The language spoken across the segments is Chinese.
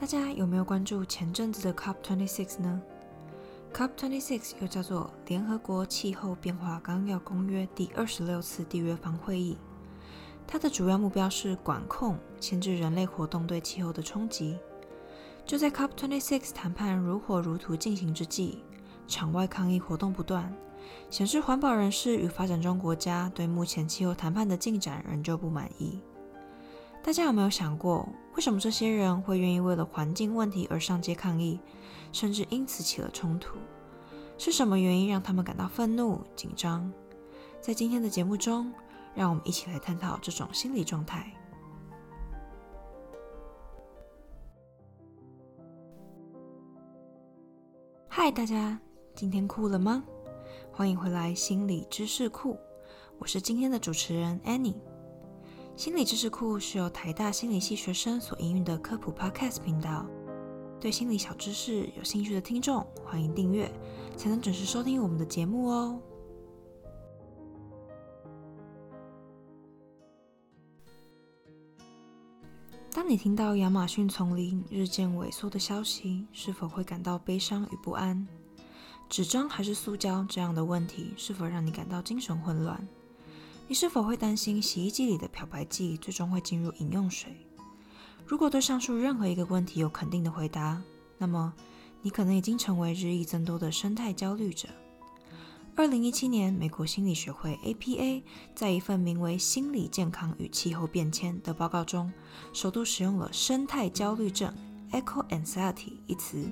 大家有没有关注前阵子的 COP26 呢？COP26 又叫做联合国气候变化纲要公约第二十六次缔约方会议。它的主要目标是管控、限制人类活动对气候的冲击。就在 COP26 谈判如火如荼进行之际，场外抗议活动不断，显示环保人士与发展中国家对目前气候谈判的进展仍旧不满意。大家有没有想过，为什么这些人会愿意为了环境问题而上街抗议，甚至因此起了冲突？是什么原因让他们感到愤怒、紧张？在今天的节目中，让我们一起来探讨这种心理状态。嗨，大家，今天酷了吗？欢迎回来心理知识库，我是今天的主持人 Annie。心理知识库是由台大心理系学生所营运的科普 Podcast 频道。对心理小知识有兴趣的听众，欢迎订阅，才能准时收听我们的节目哦。当你听到亚马逊丛林日渐萎缩的消息，是否会感到悲伤与不安？纸张还是塑胶这样的问题，是否让你感到精神混乱？你是否会担心洗衣机里的漂白剂最终会进入饮用水？如果对上述任何一个问题有肯定的回答，那么你可能已经成为日益增多的生态焦虑者。二零一七年，美国心理学会 （APA） 在一份名为《心理健康与气候变迁》的报告中，首度使用了“生态焦虑症 （Eco Anxiety）” 一词，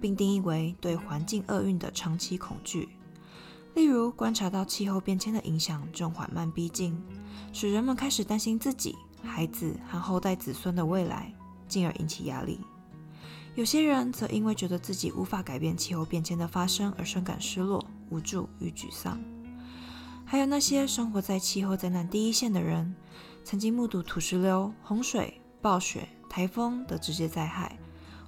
并定义为对环境厄运的长期恐惧。例如，观察到气候变迁的影响正缓慢逼近，使人们开始担心自己、孩子和后代子孙的未来，进而引起压力。有些人则因为觉得自己无法改变气候变迁的发生而深感失落、无助与沮丧。还有那些生活在气候灾难第一线的人，曾经目睹土石流、洪水、暴雪、台风的直接灾害，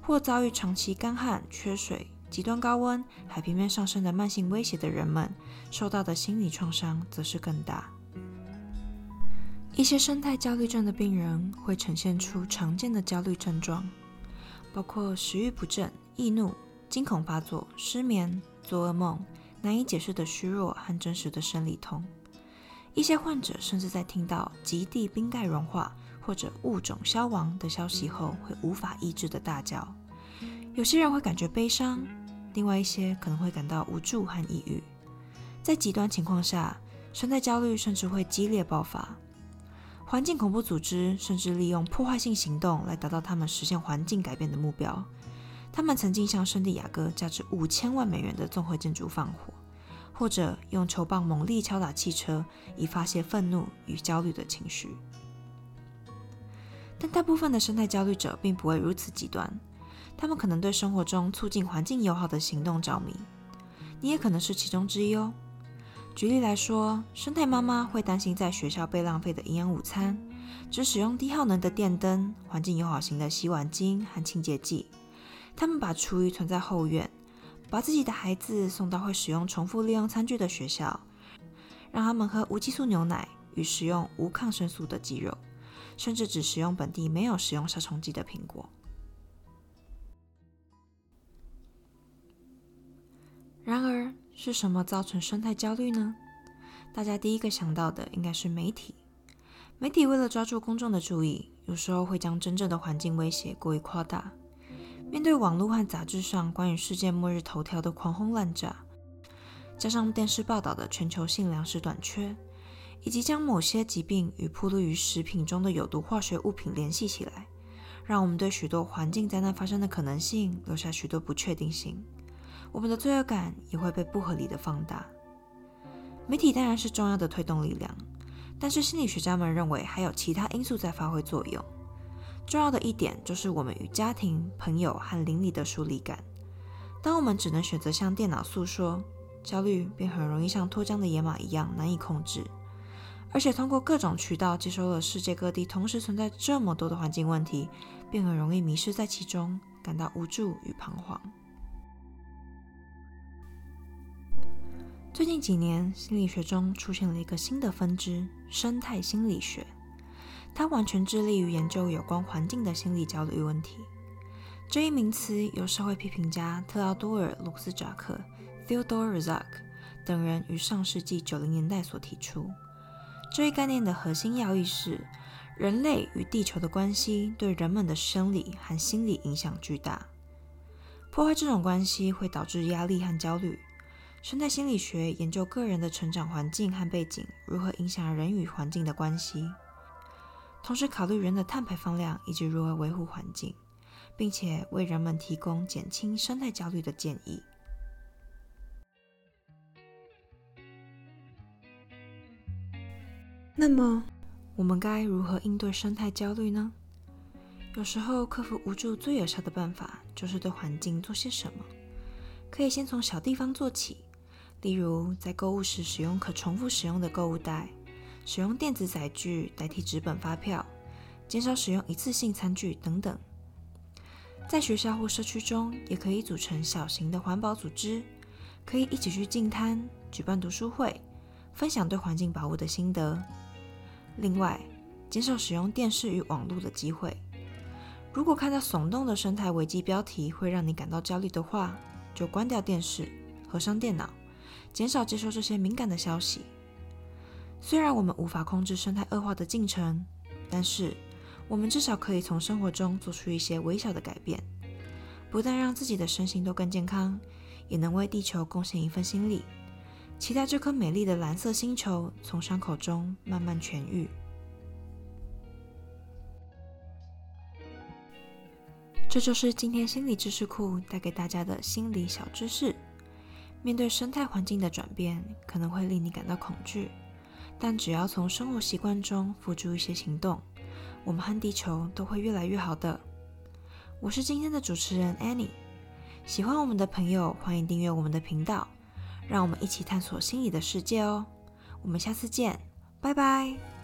或遭遇长期干旱、缺水。极端高温、海平面上升的慢性威胁的人们，受到的心理创伤则是更大。一些生态焦虑症的病人会呈现出常见的焦虑症状，包括食欲不振、易怒、惊恐发作、失眠、做噩梦、难以解释的虚弱和真实的生理痛。一些患者甚至在听到极地冰盖融化或者物种消亡的消息后，会无法抑制的大叫。有些人会感觉悲伤。另外一些可能会感到无助和抑郁，在极端情况下，生态焦虑甚至会激烈爆发。环境恐怖组织甚至利用破坏性行动来达到他们实现环境改变的目标。他们曾经向圣地亚哥价值五千万美元的综合建筑放火，或者用球棒猛力敲打汽车以发泄愤怒与焦虑的情绪。但大部分的生态焦虑者并不会如此极端。他们可能对生活中促进环境友好的行动着迷，你也可能是其中之一哦。举例来说，生态妈妈会担心在学校被浪费的营养午餐，只使用低耗能的电灯、环境友好型的洗碗巾和清洁剂。他们把厨余存在后院，把自己的孩子送到会使用重复利用餐具的学校，让他们喝无激素牛奶与食用无抗生素的鸡肉，甚至只食用本地没有使用杀虫剂的苹果。然而，是什么造成生态焦虑呢？大家第一个想到的应该是媒体。媒体为了抓住公众的注意，有时候会将真正的环境威胁过于夸大。面对网络和杂志上关于世界末日头条的狂轰滥炸，加上电视报道的全球性粮食短缺，以及将某些疾病与铺露于食品中的有毒化学物品联系起来，让我们对许多环境灾难发生的可能性留下许多不确定性。我们的罪恶感也会被不合理的放大。媒体当然是重要的推动力量，但是心理学家们认为还有其他因素在发挥作用。重要的一点就是我们与家庭、朋友和邻里的疏离感。当我们只能选择向电脑诉说，焦虑便很容易像脱缰的野马一样难以控制。而且通过各种渠道接收了世界各地同时存在这么多的环境问题，便很容易迷失在其中，感到无助与彷徨。最近几年，心理学中出现了一个新的分支——生态心理学。它完全致力于研究有关环境的心理焦虑问题。这一名词由社会批评家特奥多尔·鲁斯扎克 （Theodore Roszak） 等人于上世纪九零年代所提出。这一概念的核心要义是，人类与地球的关系对人们的生理和心理影响巨大。破坏这种关系会导致压力和焦虑。生态心理学研究个人的成长环境和背景如何影响人与环境的关系，同时考虑人的碳排放量以及如何维护环境，并且为人们提供减轻生态焦虑的建议。那么，我们该如何应对生态焦虑呢？有时候，克服无助最有效的办法就是对环境做些什么。可以先从小地方做起。例如，在购物时使用可重复使用的购物袋，使用电子载具代替纸本发票，减少使用一次性餐具等等。在学校或社区中，也可以组成小型的环保组织，可以一起去净摊、举办读书会，分享对环境保护的心得。另外，减少使用电视与网络的机会。如果看到耸动的生态危机标题会让你感到焦虑的话，就关掉电视，合上电脑。减少接收这些敏感的消息。虽然我们无法控制生态恶化的进程，但是我们至少可以从生活中做出一些微小的改变，不但让自己的身心都更健康，也能为地球贡献一份心力。期待这颗美丽的蓝色星球从伤口中慢慢痊愈。这就是今天心理知识库带给大家的心理小知识。面对生态环境的转变，可能会令你感到恐惧，但只要从生活习惯中付诸一些行动，我们和地球都会越来越好的。我是今天的主持人 Annie，喜欢我们的朋友欢迎订阅我们的频道，让我们一起探索心理的世界哦。我们下次见，拜拜。